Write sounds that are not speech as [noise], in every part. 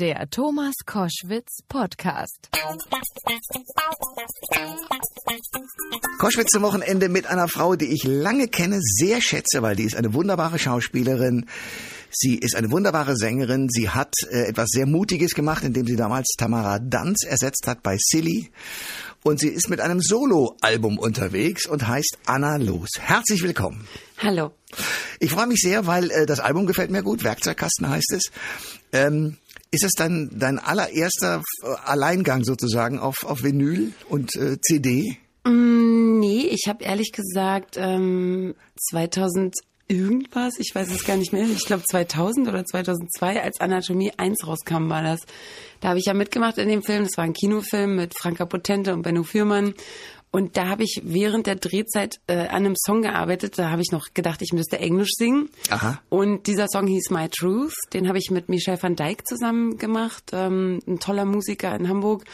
Der Thomas Koschwitz Podcast. Koschwitz zum Wochenende mit einer Frau, die ich lange kenne, sehr schätze, weil die ist eine wunderbare Schauspielerin. Sie ist eine wunderbare Sängerin. Sie hat äh, etwas sehr Mutiges gemacht, indem sie damals Tamara Danz ersetzt hat bei Silly. Und sie ist mit einem Solo-Album unterwegs und heißt Anna Los. Herzlich willkommen. Hallo. Ich freue mich sehr, weil äh, das Album gefällt mir gut. Werkzeugkasten heißt es. Ähm, ist es dein, dein allererster äh, Alleingang sozusagen auf, auf Vinyl und äh, CD? Mm, nee, ich habe ehrlich gesagt ähm, 2000 irgendwas, ich weiß es gar nicht mehr, ich glaube 2000 oder 2002, als Anatomie 1 rauskam, war das. Da habe ich ja mitgemacht in dem Film, das war ein Kinofilm mit Franka Potente und Benno Fürmann. Und da habe ich während der Drehzeit äh, an einem Song gearbeitet. Da habe ich noch gedacht, ich müsste Englisch singen. Aha. Und dieser Song hieß My Truth. Den habe ich mit Michel van Dijk zusammen gemacht. Ähm, ein toller Musiker in Hamburg.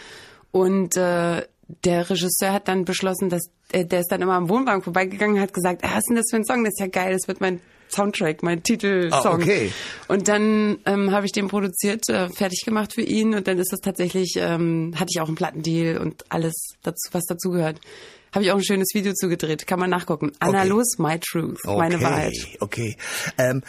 Und äh, der Regisseur hat dann beschlossen, dass äh, der ist dann immer am Wohnwagen vorbeigegangen und hat gesagt, ah, was ist denn das für ein Song? Das ist ja geil, das wird mein Soundtrack, mein Titelsong. Ah, okay. Und dann ähm, habe ich den produziert, äh, fertig gemacht für ihn und dann ist das tatsächlich, ähm, hatte ich auch einen Plattendeal und alles dazu, was dazugehört. Habe ich auch ein schönes Video zugedreht, kann man nachgucken. Anna Okay. Los, My Truth, Okay, meine Wahrheit. Okay. Ähm,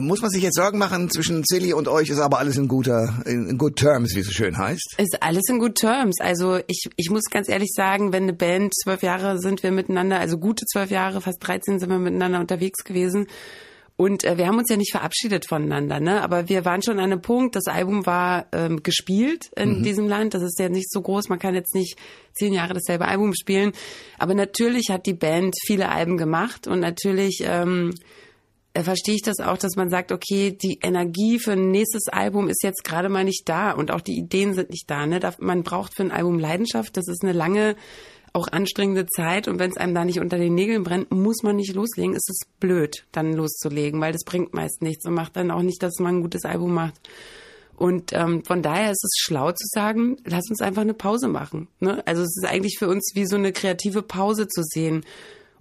muss man sich jetzt Sorgen machen zwischen Silly und euch? Ist aber alles in guter, in, in good terms, wie es so schön heißt. Ist alles in good terms. Also ich, ich muss ganz ehrlich sagen, wenn eine Band zwölf Jahre sind wir miteinander, also gute zwölf Jahre, fast 13 sind wir miteinander unterwegs gewesen. Und äh, wir haben uns ja nicht verabschiedet voneinander, ne? Aber wir waren schon an einem Punkt, das Album war ähm, gespielt in diesem Land. Das ist ja nicht so groß, man kann jetzt nicht zehn Jahre dasselbe Album spielen. Aber natürlich hat die Band viele Alben gemacht und natürlich ähm, äh, verstehe ich das auch, dass man sagt, okay, die Energie für ein nächstes Album ist jetzt gerade mal nicht da und auch die Ideen sind nicht da. Ne? Da- Man braucht für ein Album Leidenschaft. Das ist eine lange, auch anstrengende Zeit und wenn es einem da nicht unter den Nägeln brennt, muss man nicht loslegen. Es ist blöd, dann loszulegen, weil das bringt meist nichts und macht dann auch nicht, dass man ein gutes Album macht. Und ähm, von daher ist es schlau zu sagen, lass uns einfach eine Pause machen. Ne? Also es ist eigentlich für uns wie so eine kreative Pause zu sehen.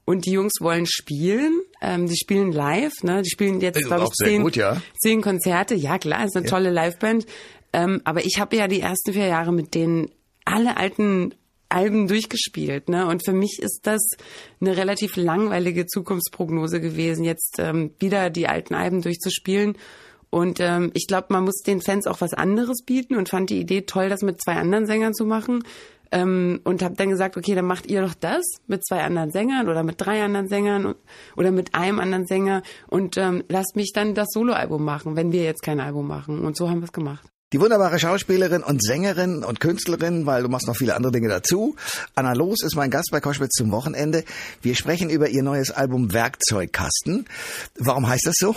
Und die Jungs wollen spielen, ähm, die spielen live, ne? Die spielen jetzt, glaube ich, zehn, gut, ja. zehn Konzerte. Ja, klar, ist eine tolle Liveband. Ähm, aber ich habe ja die ersten vier Jahre mit denen alle alten Alben durchgespielt, ne? Und für mich ist das eine relativ langweilige Zukunftsprognose gewesen, jetzt ähm, wieder die alten Alben durchzuspielen. Und ähm, ich glaube, man muss den Fans auch was anderes bieten und fand die Idee toll, das mit zwei anderen Sängern zu machen. Ähm, und habe dann gesagt, okay, dann macht ihr doch das mit zwei anderen Sängern oder mit drei anderen Sängern und, oder mit einem anderen Sänger und ähm, lasst mich dann das Soloalbum machen, wenn wir jetzt kein Album machen. Und so haben wir es gemacht. Die wunderbare Schauspielerin und Sängerin und Künstlerin, weil du machst noch viele andere Dinge dazu. Anna Los ist mein Gast bei Koschwitz zum Wochenende. Wir sprechen über ihr neues Album Werkzeugkasten. Warum heißt das so?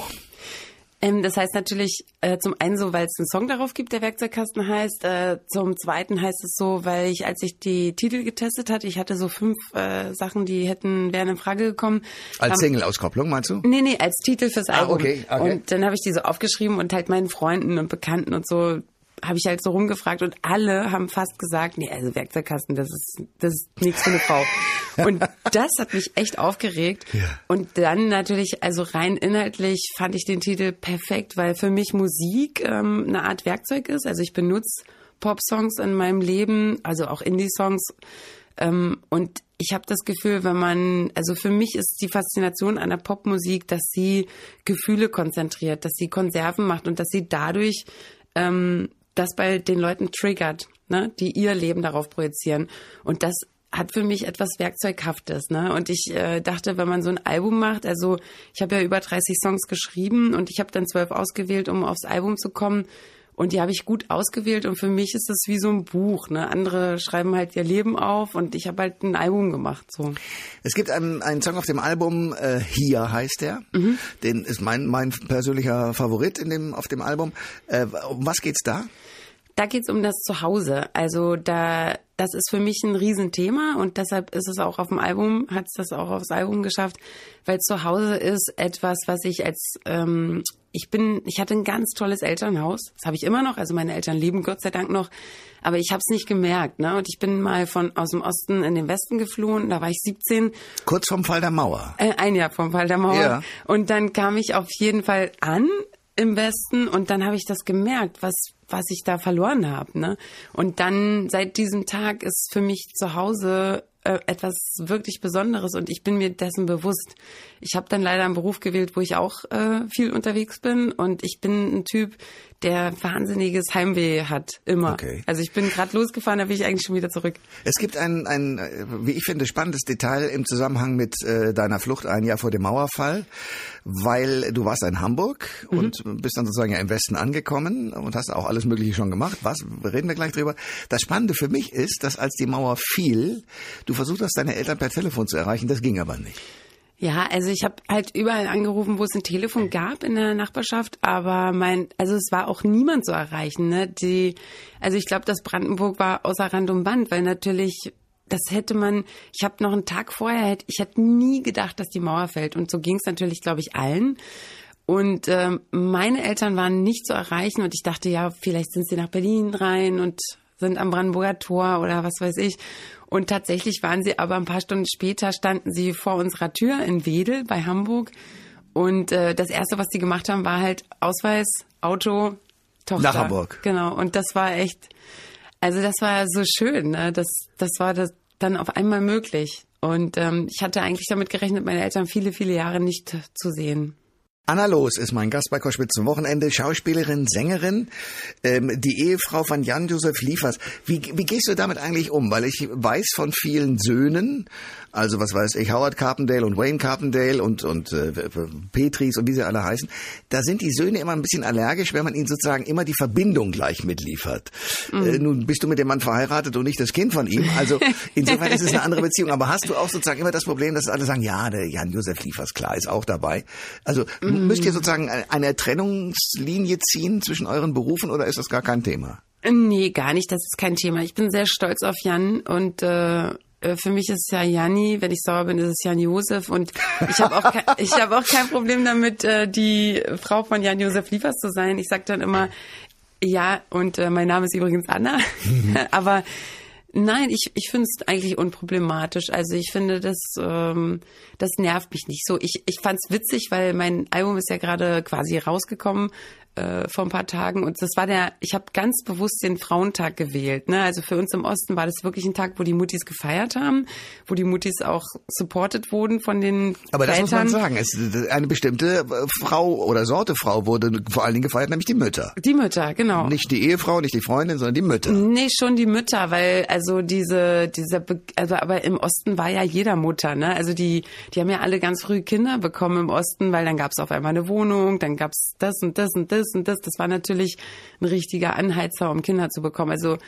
Ähm, das heißt natürlich äh, zum einen so, weil es einen Song darauf gibt, der Werkzeugkasten heißt. Äh, zum zweiten heißt es so, weil ich, als ich die Titel getestet hatte, ich hatte so fünf äh, Sachen, die hätten wären in Frage gekommen. Als Single-Auskopplung, meinst du? Nee, nee, als Titel fürs Ah, Album. okay, okay. Und dann habe ich die so aufgeschrieben und halt meinen Freunden und Bekannten und so habe ich halt so rumgefragt und alle haben fast gesagt, nee, also Werkzeugkasten, das ist das ist nichts für eine Frau. [laughs] Und das hat mich echt aufgeregt. Ja. Und dann natürlich, also rein inhaltlich fand ich den Titel perfekt, weil für mich Musik ähm, eine Art Werkzeug ist. Also ich benutze Pop-Songs in meinem Leben, also auch Indie-Songs. Ähm, und ich habe das Gefühl, wenn man, also für mich ist die Faszination an der Popmusik, dass sie Gefühle konzentriert, dass sie Konserven macht und dass sie dadurch ähm, das bei den Leuten triggert, ne, die ihr Leben darauf projizieren. Und das hat für mich etwas Werkzeughaftes, ne? Und ich äh, dachte, wenn man so ein Album macht, also ich habe ja über 30 Songs geschrieben und ich habe dann zwölf ausgewählt, um aufs Album zu kommen. Und die habe ich gut ausgewählt und für mich ist das wie so ein Buch. Ne? Andere schreiben halt ihr Leben auf und ich habe halt ein Album gemacht. So. Es gibt einen, einen Song auf dem Album, äh, Hier heißt der. Mhm. Den ist mein, mein persönlicher Favorit in dem, auf dem Album. Äh, um was geht's da? Da geht's um das Zuhause. Also da, das ist für mich ein Riesenthema und deshalb ist es auch auf dem Album, hat es das auch aufs Album geschafft, weil Zuhause ist etwas, was ich als ähm, ich bin, ich hatte ein ganz tolles Elternhaus. Das habe ich immer noch. Also meine Eltern leben Gott sei Dank noch. Aber ich habe es nicht gemerkt. Ne? Und ich bin mal von aus dem Osten in den Westen geflohen. Da war ich 17. Kurz vorm Fall der Mauer. Äh, ein Jahr vom Fall der Mauer. Ja. Und dann kam ich auf jeden Fall an im Westen und dann habe ich das gemerkt, was was ich da verloren habe. Ne? Und dann seit diesem Tag ist für mich zu Hause äh, etwas wirklich Besonderes und ich bin mir dessen bewusst. Ich habe dann leider einen Beruf gewählt, wo ich auch äh, viel unterwegs bin und ich bin ein Typ, der wahnsinniges Heimweh hat, immer. Okay. Also ich bin gerade losgefahren, da bin ich eigentlich schon wieder zurück. Es gibt ein, ein, wie ich finde, spannendes Detail im Zusammenhang mit äh, deiner Flucht ein Jahr vor dem Mauerfall, weil du warst in Hamburg mhm. und bist dann sozusagen ja im Westen angekommen und hast auch alles Mögliche schon gemacht. Was, reden wir gleich drüber. Das Spannende für mich ist, dass als die Mauer fiel, du versucht hast, deine Eltern per Telefon zu erreichen, das ging aber nicht. Ja, also ich habe halt überall angerufen, wo es ein Telefon gab in der Nachbarschaft, aber mein, also es war auch niemand zu erreichen. Ne? Die, also ich glaube, das Brandenburg war außer Rand und Band, weil natürlich das hätte man, ich habe noch einen Tag vorher, ich hätte nie gedacht, dass die Mauer fällt. Und so ging es natürlich, glaube ich, allen. Und ähm, meine Eltern waren nicht zu erreichen und ich dachte, ja, vielleicht sind sie nach Berlin rein und sind am Brandenburger Tor oder was weiß ich. Und tatsächlich waren sie aber ein paar Stunden später, standen sie vor unserer Tür in Wedel bei Hamburg. Und äh, das Erste, was sie gemacht haben, war halt Ausweis, Auto, Tochter. Nach Hamburg. Genau. Und das war echt, also das war so schön. Ne? Das, das war das dann auf einmal möglich. Und ähm, ich hatte eigentlich damit gerechnet, meine Eltern viele, viele Jahre nicht zu sehen. Anna Los ist mein Gast bei Koschwitz zum Wochenende, Schauspielerin, Sängerin, ähm, die Ehefrau von Jan-Josef Liefers. Wie, wie gehst du damit eigentlich um? Weil ich weiß von vielen Söhnen, also was weiß ich, Howard Carpendale und Wayne Carpendale und, und äh, Petris und wie sie alle heißen, da sind die Söhne immer ein bisschen allergisch, wenn man ihnen sozusagen immer die Verbindung gleich mitliefert. Mhm. Äh, nun bist du mit dem Mann verheiratet und nicht das Kind von ihm, also [laughs] insofern ist es eine andere Beziehung. Aber hast du auch sozusagen immer das Problem, dass alle sagen, ja, der Jan-Josef Liefers, klar, ist auch dabei. Also mhm. Müsst ihr sozusagen eine Trennungslinie ziehen zwischen euren Berufen oder ist das gar kein Thema? Nee, gar nicht. Das ist kein Thema. Ich bin sehr stolz auf Jan und äh für mich ist es ja Janni, wenn ich sauer bin, ist es Jan Josef. Und ich habe auch kein, habe auch kein Problem damit, äh, die Frau von Jan Josef Liefers zu sein. Ich sage dann immer, ja und äh, mein Name ist übrigens Anna, [laughs] aber Nein, ich, ich finde es eigentlich unproblematisch. Also ich finde, das, ähm, das nervt mich nicht so. Ich, ich fand es witzig, weil mein Album ist ja gerade quasi rausgekommen äh, vor ein paar Tagen und das war der, ich habe ganz bewusst den Frauentag gewählt. Ne? Also für uns im Osten war das wirklich ein Tag, wo die Mutis gefeiert haben, wo die Mutis auch supported wurden von den Aber das muss man sagen, es, eine bestimmte äh, Frau oder Sorte Frau wurde vor allen Dingen gefeiert, nämlich die Mütter. Die Mütter, genau. Nicht die Ehefrau, nicht die Freundin, sondern die Mütter. Nee, schon die Mütter, weil also diese, dieser, also aber im Osten war ja jeder Mutter, ne? Also die, die haben ja alle ganz früh Kinder bekommen im Osten, weil dann gab es auf einmal eine Wohnung, dann gab es das und das und das und das. Das war natürlich ein richtiger Anheizer, um Kinder zu bekommen. Also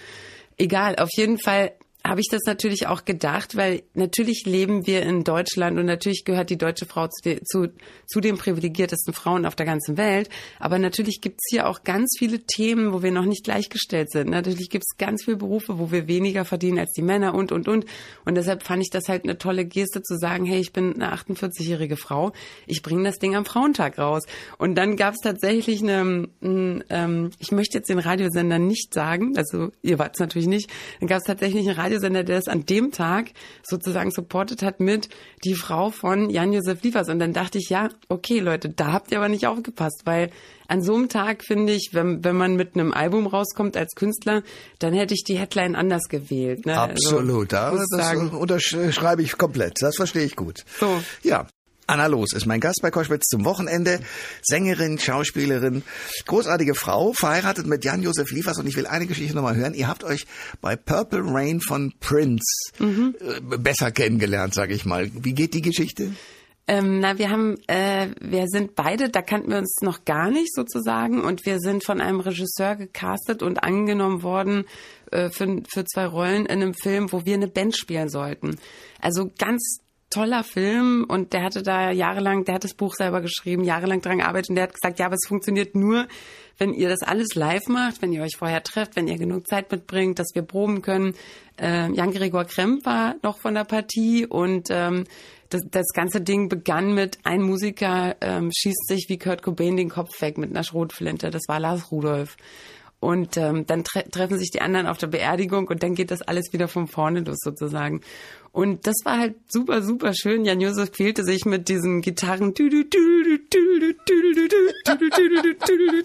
egal, auf jeden Fall habe ich das natürlich auch gedacht, weil natürlich leben wir in Deutschland und natürlich gehört die deutsche Frau zu, zu, zu den privilegiertesten Frauen auf der ganzen Welt. Aber natürlich gibt es hier auch ganz viele Themen, wo wir noch nicht gleichgestellt sind. Natürlich gibt es ganz viele Berufe, wo wir weniger verdienen als die Männer und, und, und. Und deshalb fand ich das halt eine tolle Geste zu sagen, hey, ich bin eine 48-jährige Frau, ich bringe das Ding am Frauentag raus. Und dann gab es tatsächlich eine, ein, ähm, ich möchte jetzt den Radiosender nicht sagen, also ihr wart es natürlich nicht, dann gab es tatsächlich eine Radio Radiosender, der das an dem Tag sozusagen supportet hat mit die Frau von Jan-Josef Liefers. Und dann dachte ich, ja, okay, Leute, da habt ihr aber nicht aufgepasst, weil an so einem Tag finde ich, wenn, wenn man mit einem Album rauskommt als Künstler, dann hätte ich die Headline anders gewählt. Ne? Also, Absolut, also, das sagen. unterschreibe ich komplett. Das verstehe ich gut. So. Ja, Anna Los ist mein Gast bei Koschwitz zum Wochenende. Sängerin, Schauspielerin, großartige Frau, verheiratet mit Jan-Josef Liefers. Und ich will eine Geschichte nochmal hören. Ihr habt euch bei Purple Rain von Prince mhm. Äh, besser kennengelernt, sage ich mal. Wie geht die Geschichte? Ähm, na, wir haben, äh, wir sind beide, da kannten wir uns noch gar nicht sozusagen und wir sind von einem Regisseur gecastet und angenommen worden äh, für, für zwei Rollen in einem Film, wo wir eine Band spielen sollten. Also ganz toller Film und der hatte da jahrelang, der hat das Buch selber geschrieben, jahrelang dran gearbeitet und der hat gesagt, ja, aber es funktioniert nur, wenn ihr das alles live macht, wenn ihr euch vorher trefft, wenn ihr genug Zeit mitbringt, dass wir proben können. Äh, Jan-Gregor Kremp war noch von der Partie und ähm, das, das ganze Ding begann mit, ein Musiker ähm, schießt sich wie Kurt Cobain den Kopf weg mit einer Schrotflinte. Das war Lars Rudolph. Und ähm, dann tre treffen sich die anderen auf der Beerdigung und dann geht das alles wieder von vorne los sozusagen. Und das war halt super, super schön. Jan Josef quälte sich mit diesen Gitarren.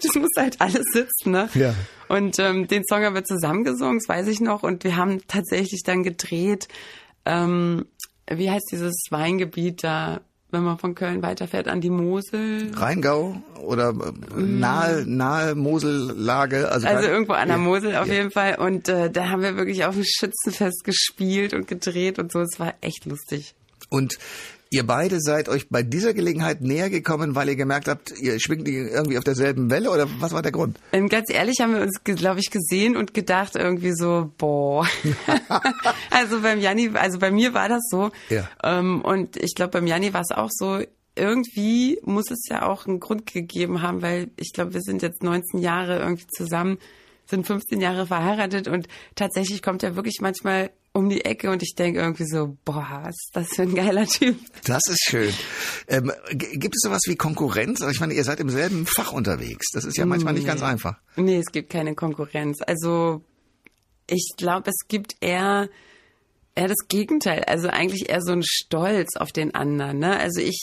Das muss halt alles sitzen, ne? Ja. Und ähm, den Song haben wir zusammengesungen, das weiß ich noch. Und wir haben tatsächlich dann gedreht, ähm, wie heißt dieses Weingebiet da, wenn man von Köln weiterfährt, an die Mosel? Rheingau oder äh, nahe, nahe Mosellage. Also, Also irgendwo an der Ja. Mosel auf Ja. jeden Fall. Und äh, da haben wir wirklich auf dem Schützenfest gespielt und gedreht und so. Es war echt lustig. Und ihr beide seid euch bei dieser Gelegenheit näher gekommen, weil ihr gemerkt habt, ihr schwingt irgendwie auf derselben Welle oder was war der Grund? Ähm, ganz ehrlich haben wir uns, glaube ich, gesehen und gedacht irgendwie so, boah. [laughs] also beim Janni, also bei mir war das so. Ja. Ähm, und ich glaube, beim Janni war es auch so, irgendwie muss es ja auch einen Grund gegeben haben, weil ich glaube, wir sind jetzt 19 Jahre irgendwie zusammen, sind 15 Jahre verheiratet und tatsächlich kommt er wirklich manchmal um die Ecke und ich denke irgendwie so, boah, ist das für ein geiler Typ. Das ist schön. Ähm, gibt es sowas wie Konkurrenz? Also ich meine, ihr seid im selben Fach unterwegs. Das ist ja manchmal nicht ganz einfach. Nee, es gibt keine Konkurrenz. Also ich glaube, es gibt eher eher das Gegenteil. Also eigentlich eher so ein Stolz auf den anderen. Ne? Also ich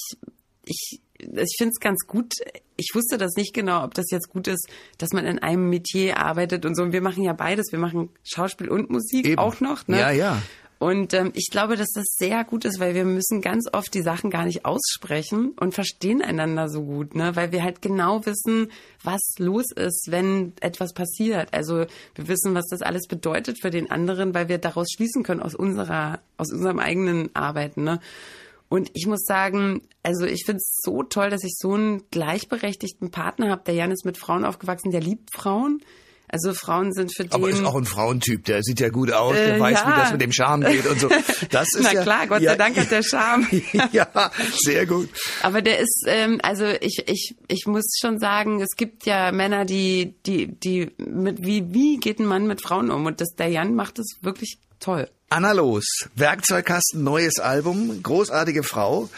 ich ich finde es ganz gut. Ich wusste das nicht genau, ob das jetzt gut ist, dass man in einem Metier arbeitet und so. Und wir machen ja beides. Wir machen Schauspiel und Musik Eben. auch noch. Ne? Ja, ja. Und ähm, ich glaube, dass das sehr gut ist, weil wir müssen ganz oft die Sachen gar nicht aussprechen und verstehen einander so gut, ne? Weil wir halt genau wissen, was los ist, wenn etwas passiert. Also wir wissen, was das alles bedeutet für den anderen, weil wir daraus schließen können aus unserer, aus unserem eigenen Arbeiten, ne? Und ich muss sagen, also ich finde es so toll, dass ich so einen gleichberechtigten Partner habe. Der Jan ist mit Frauen aufgewachsen, der liebt Frauen. Also Frauen sind für den Aber ist auch ein Frauentyp, der sieht ja gut aus, der Äh, weiß, ja. wie das mit dem Charme geht und so. Das [laughs] ist Na ja, klar, Gott ja, sei Dank hat der Charme. [laughs] ja, sehr gut. Aber der ist, ähm, also ich, ich, ich muss schon sagen, es gibt ja Männer, die, die, die mit wie, wie geht ein Mann mit Frauen um? Und das, der Jan macht das wirklich toll. Anna Los, Werkzeugkasten, neues Album, großartige Frau.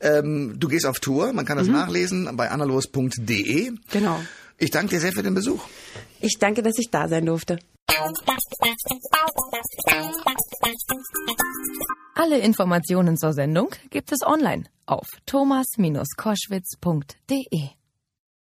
Ähm, du gehst auf Tour, man kann das nachlesen bei annalos.de. Genau. Ich danke dir sehr für den Besuch. Ich danke, dass ich da sein durfte. Alle Informationen zur Sendung gibt es online auf thomas-koschwitz.de.